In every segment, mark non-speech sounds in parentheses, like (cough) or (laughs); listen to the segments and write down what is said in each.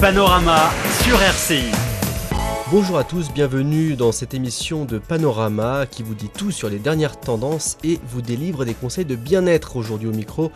Panorama sur RCI. Bonjour à tous, bienvenue dans cette émission de Panorama qui vous dit tout sur les dernières tendances et vous délivre des conseils de bien-être aujourd'hui au micro.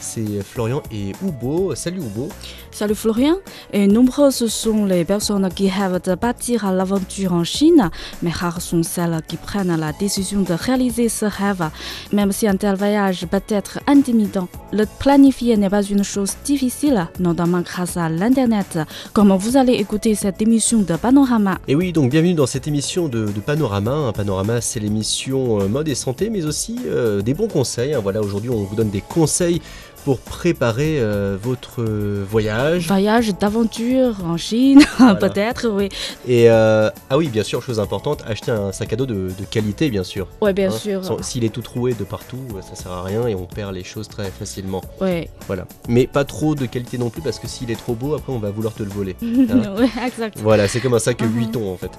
C'est Florian et Hubo. Salut Hubo. Salut Florian. Et nombreuses sont les personnes qui rêvent de partir à l'aventure en Chine, mais rares sont celles qui prennent la décision de réaliser ce rêve, même si un tel voyage peut être intimidant. Le planifier n'est pas une chose difficile, notamment grâce à l'Internet, comme vous allez écouter cette émission de Panorama. Et oui, donc bienvenue dans cette émission de, de Panorama. Un Panorama, c'est l'émission euh, mode et santé, mais aussi euh, des bons conseils. Hein. Voilà, aujourd'hui, on vous donne des conseils pour préparer euh, votre voyage. Voyage d'aventure en Chine, (laughs) Voilà. peut-être, oui. Et euh, ah oui, bien sûr, chose importante, acheter un sac à dos de, de qualité, bien sûr. Oui, bien Hein, sûr. S'il est tout troué de partout, euh, ça sert à rien et on perd les choses très facilement. Oui, Voilà. Mais pas trop de qualité non plus parce que s'il est trop beau, après on va vouloir te le voler. (laughs) Hein oui, exact. Voilà, c'est comme un sac Mhm. 8 tons en fait.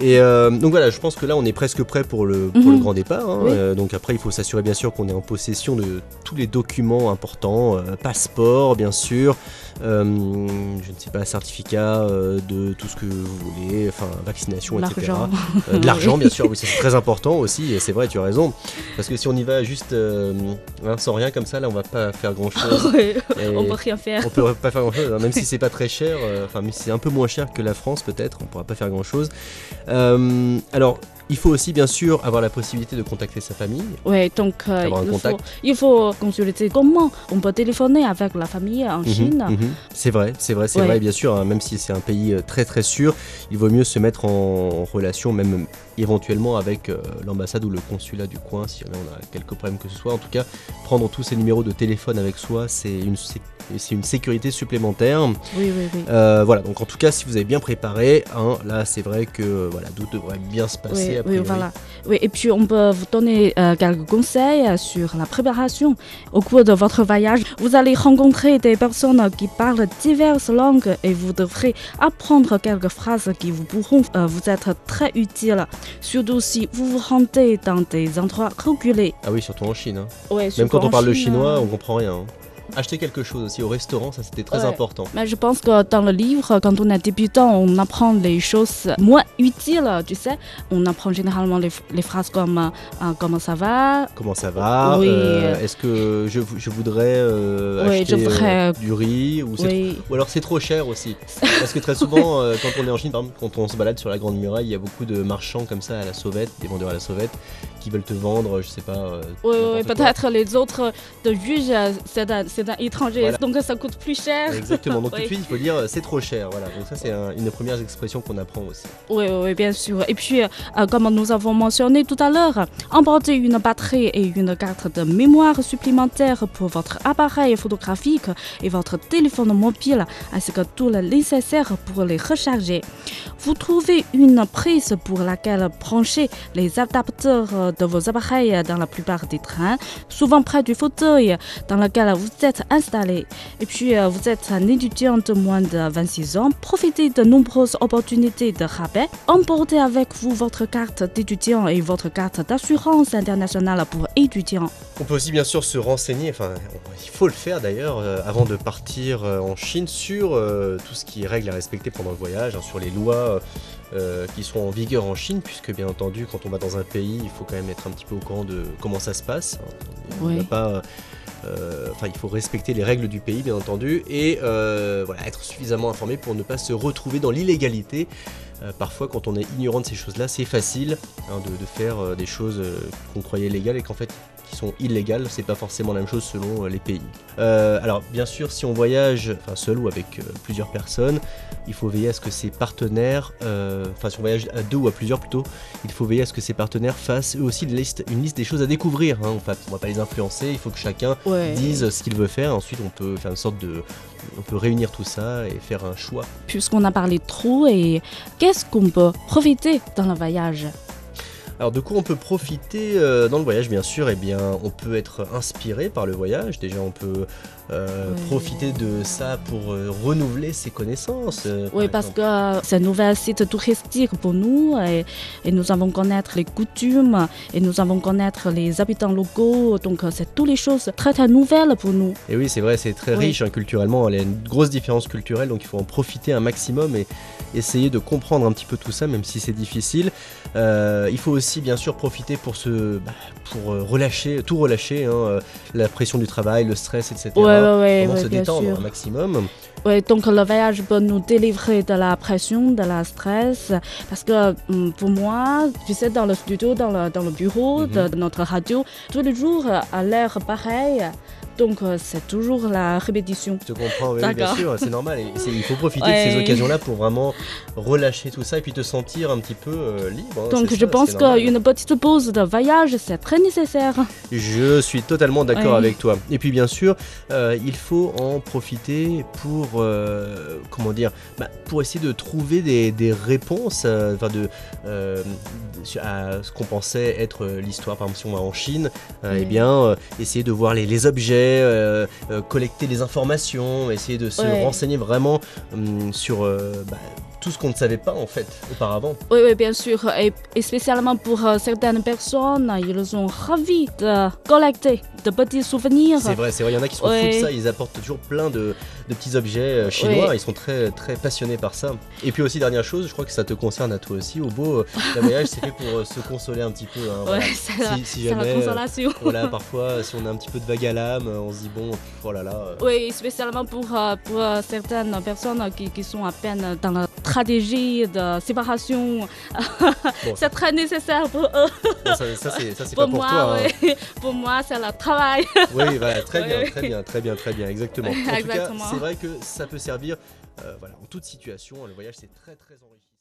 Et euh, donc voilà, je pense que là on est presque prêt pour le, pour le grand départ. hein. Oui. Donc après, il faut s'assurer bien sûr qu'on est en possession de tous les documents importants, euh, passeport bien sûr, euh, je ne sais pas, certificat euh, de tout ce que vous voulez, enfin vaccination, etc. De l'argent, bien sûr, oui, c'est très important aussi, et c'est vrai, tu as raison. Parce que si on y va juste hein, sans rien comme ça, là, on va pas faire grand chose. (laughs) On peut rien faire. on peut pas faire grand chose, même si c'est pas très cher, enfin, c'est un peu moins cher que la France, peut-être, on pourra pas faire grand chose. Alors, il faut aussi, bien sûr, avoir la possibilité de contacter sa famille. Oui, donc euh, il, faut, il faut consulter comment on peut téléphoner avec la famille en Mhm, Chine? mhm. C'est vrai, c'est vrai, c'est Ouais. vrai, bien sûr, hein, même si c'est un pays euh, très très sûr, il vaut mieux se mettre en, relation, même éventuellement avec euh, l'ambassade ou le consulat du coin, si on a quelques problèmes que ce soit. En tout cas, prendre tous ces numéros de téléphone avec soi, c'est une, c'est une sécurité supplémentaire. Oui, oui, oui. Euh, voilà, donc en tout cas, si vous avez bien préparé, hein, là c'est vrai que voilà, tout devrait bien se passer. Oui, voilà. Oui, et puis on peut vous donner euh, quelques conseils euh, sur la préparation. Au cours de votre voyage, vous allez rencontrer des personnes qui parlent diverses langues et vous devrez apprendre quelques phrases qui vous pourront euh, vous être très utiles. Surtout si vous vous rendez dans des endroits reculés. Ah oui, surtout en Chine. hein. Ouais, Même quand on parle le chinois, euh, on comprend rien. hein. Acheter quelque chose aussi au restaurant, ça c'était très Ouais. important. Mais je pense que dans le livre, quand on est débutant, on apprend les choses moins utiles, tu sais. On apprend généralement les, les phrases comme euh, comment ça va, Comment ça va Oui. Euh, Est-ce que je, je voudrais euh, Oui, acheter je voudrais- du riz ou, oui, ou alors c'est trop cher aussi Parce que très souvent, quand on est en Chine, par exemple, quand on se balade sur la Grande Muraille, il y a beaucoup de marchands comme ça à la sauvette, des vendeurs à la sauvette, qui veulent te vendre, je sais pas. euh, Oui, oui, n'importe quoi. peut-être les autres de juge, euh, c'est un, c'est un étranger, Voilà. donc ça coûte plus cher. Exactement. Donc tout de Oui. suite, il faut dire euh, c'est trop cher. Voilà. Donc ça, c'est un- une des premières expressions qu'on apprend aussi. Oui, oui, oui, bien sûr. Et puis, euh, comme nous avons mentionné tout à l'heure, emporter une batterie et une carte de mémoire supplémentaire pour votre appareil photographique et votre téléphone mobile, ainsi que tout le nécessaire pour les recharger. Vous trouvez une prise pour laquelle brancher les adapteurs euh, de vos appareils dans la plupart des trains, souvent près du fauteuil dans lequel vous êtes installé. Et puis, euh, vous êtes un étudiant de moins de 26 ans, profitez de nombreuses opportunités de rabais. Emportez avec vous votre carte d'étudiant et votre carte d'assurance internationale pour étudiants. On peut aussi bien sûr se renseigner, enfin il faut le faire d'ailleurs euh, avant de partir euh, en Chine sur tout ce qui est règles à respecter pendant le voyage, hein, sur les lois euh, qui sont en vigueur en Chine, puisque bien entendu quand on va dans un pays, il faut quand même être un petit peu au courant de comment ça se passe. On Oui. va pas, euh, Enfin, il faut respecter les règles du pays, bien entendu, et euh, voilà, être suffisamment informé pour ne pas se retrouver dans l'illégalité. Parfois, quand on est ignorant de ces choses-là, c'est facile hein, de, de faire des choses qu'on croyait légales et qu'en fait qui sont illégales, c'est pas forcément la même chose selon euh, les pays. Euh, alors bien sûr, si on voyage, enfin seul ou avec euh, plusieurs personnes, il faut veiller à ce que ses partenaires, enfin si on voyage à deux ou à plusieurs plutôt, il faut veiller à ce que ses partenaires fassent eux aussi une liste, une liste des choses à découvrir. Hein. On, va, on va pas les influencer, il faut que chacun Ouais. dise ce qu'il veut faire. Ensuite, on peut faire une sorte de, on peut réunir tout ça et faire un choix. Puisqu'on a parlé trop, et qu'est-ce qu'on peut profiter dans le voyage? Alors de quoi on peut profiter euh, dans le voyage bien sûr? Eh bien on peut être inspiré par le voyage, déjà on peut euh, Oui. profiter de ça pour euh, renouveler ses connaissances. Oui, par parce exemple. que c'est un nouvel site touristique pour nous et, et nous avons connaître les coutumes et nous avons connaître les habitants locaux. Donc, c'est toutes les choses très très nouvelles pour nous. Et oui c'est vrai, c'est très Oui. riche hein, culturellement, il y a une grosse différence culturelle donc il faut en profiter un maximum et essayer de comprendre un petit peu tout ça même si c'est difficile. Il faut aussi bien sûr profiter pour se bah, pour euh, relâcher, tout relâcher, hein, euh, la pression du travail, le stress, etc. Oui, oui, oui, Comment se détendre sûr. un maximum. Oui, donc le voyage peut nous délivrer de la pression, de la stress. Parce que hum, pour moi, tu sais, dans le studio, dans le, dans le bureau Mhm. de, de notre radio, tous les jours euh, à l'air pareil. Donc, euh, c'est toujours la répétition. Je te comprends, oui, bien sûr, c'est normal. Et il faut profiter Ouais. de ces occasions-là pour vraiment relâcher tout ça et puis te sentir un petit peu euh, libre. hein, Donc, je ça, pense qu'une petite pause de voyage, c'est très nécessaire. Je suis totalement d'accord Ouais. avec toi. Et puis bien sûr, euh, il faut en profiter pour, comment dire, bah, pour essayer de trouver des, des réponses enfin de, à ce qu'on pensait être l'histoire. Par exemple, si on va en Chine, eh bien, essayer de voir les, les objets, euh, euh, collecter les informations, essayer de se Ouais. renseigner vraiment hum, sur euh, bah, tout ce qu'on ne savait pas en fait auparavant. Oui, oui, bien sûr. Et, et spécialement pour euh, certaines personnes, ils sont ravis de collecter de petits souvenirs. C'est vrai, c'est vrai, il y en a qui sont fous de Ouais. ça, ils apportent toujours plein de, de petits objets chinois, Ouais. ils sont très, très passionnés par ça. Et puis aussi, dernière chose, je crois que ça te concerne à toi aussi, au beau, le voyage c'est fait pour euh, se consoler un petit peu. hein, (laughs) Ouais, voilà. la, Si, si la jamais, euh, voilà, (laughs) parfois, si on a un petit peu de vague à l'âme, on se dit, bon, oh là là. euh, Oui, spécialement pour, euh, pour euh, certaines personnes qui, qui sont à peine dans la stratégie de séparation. Bon, (laughs) c'est très nécessaire pour eux. bon, ça, ça, c'est pas Pour moi, toi. hein. oui. (laughs) pour moi, c'est le travail. Oui, voilà, très (laughs) bien, très bien, très bien, très bien, exactement. En tout cas, c'est vrai que ça peut servir, euh, voilà, en toute situation, le voyage c'est très très enrichissant.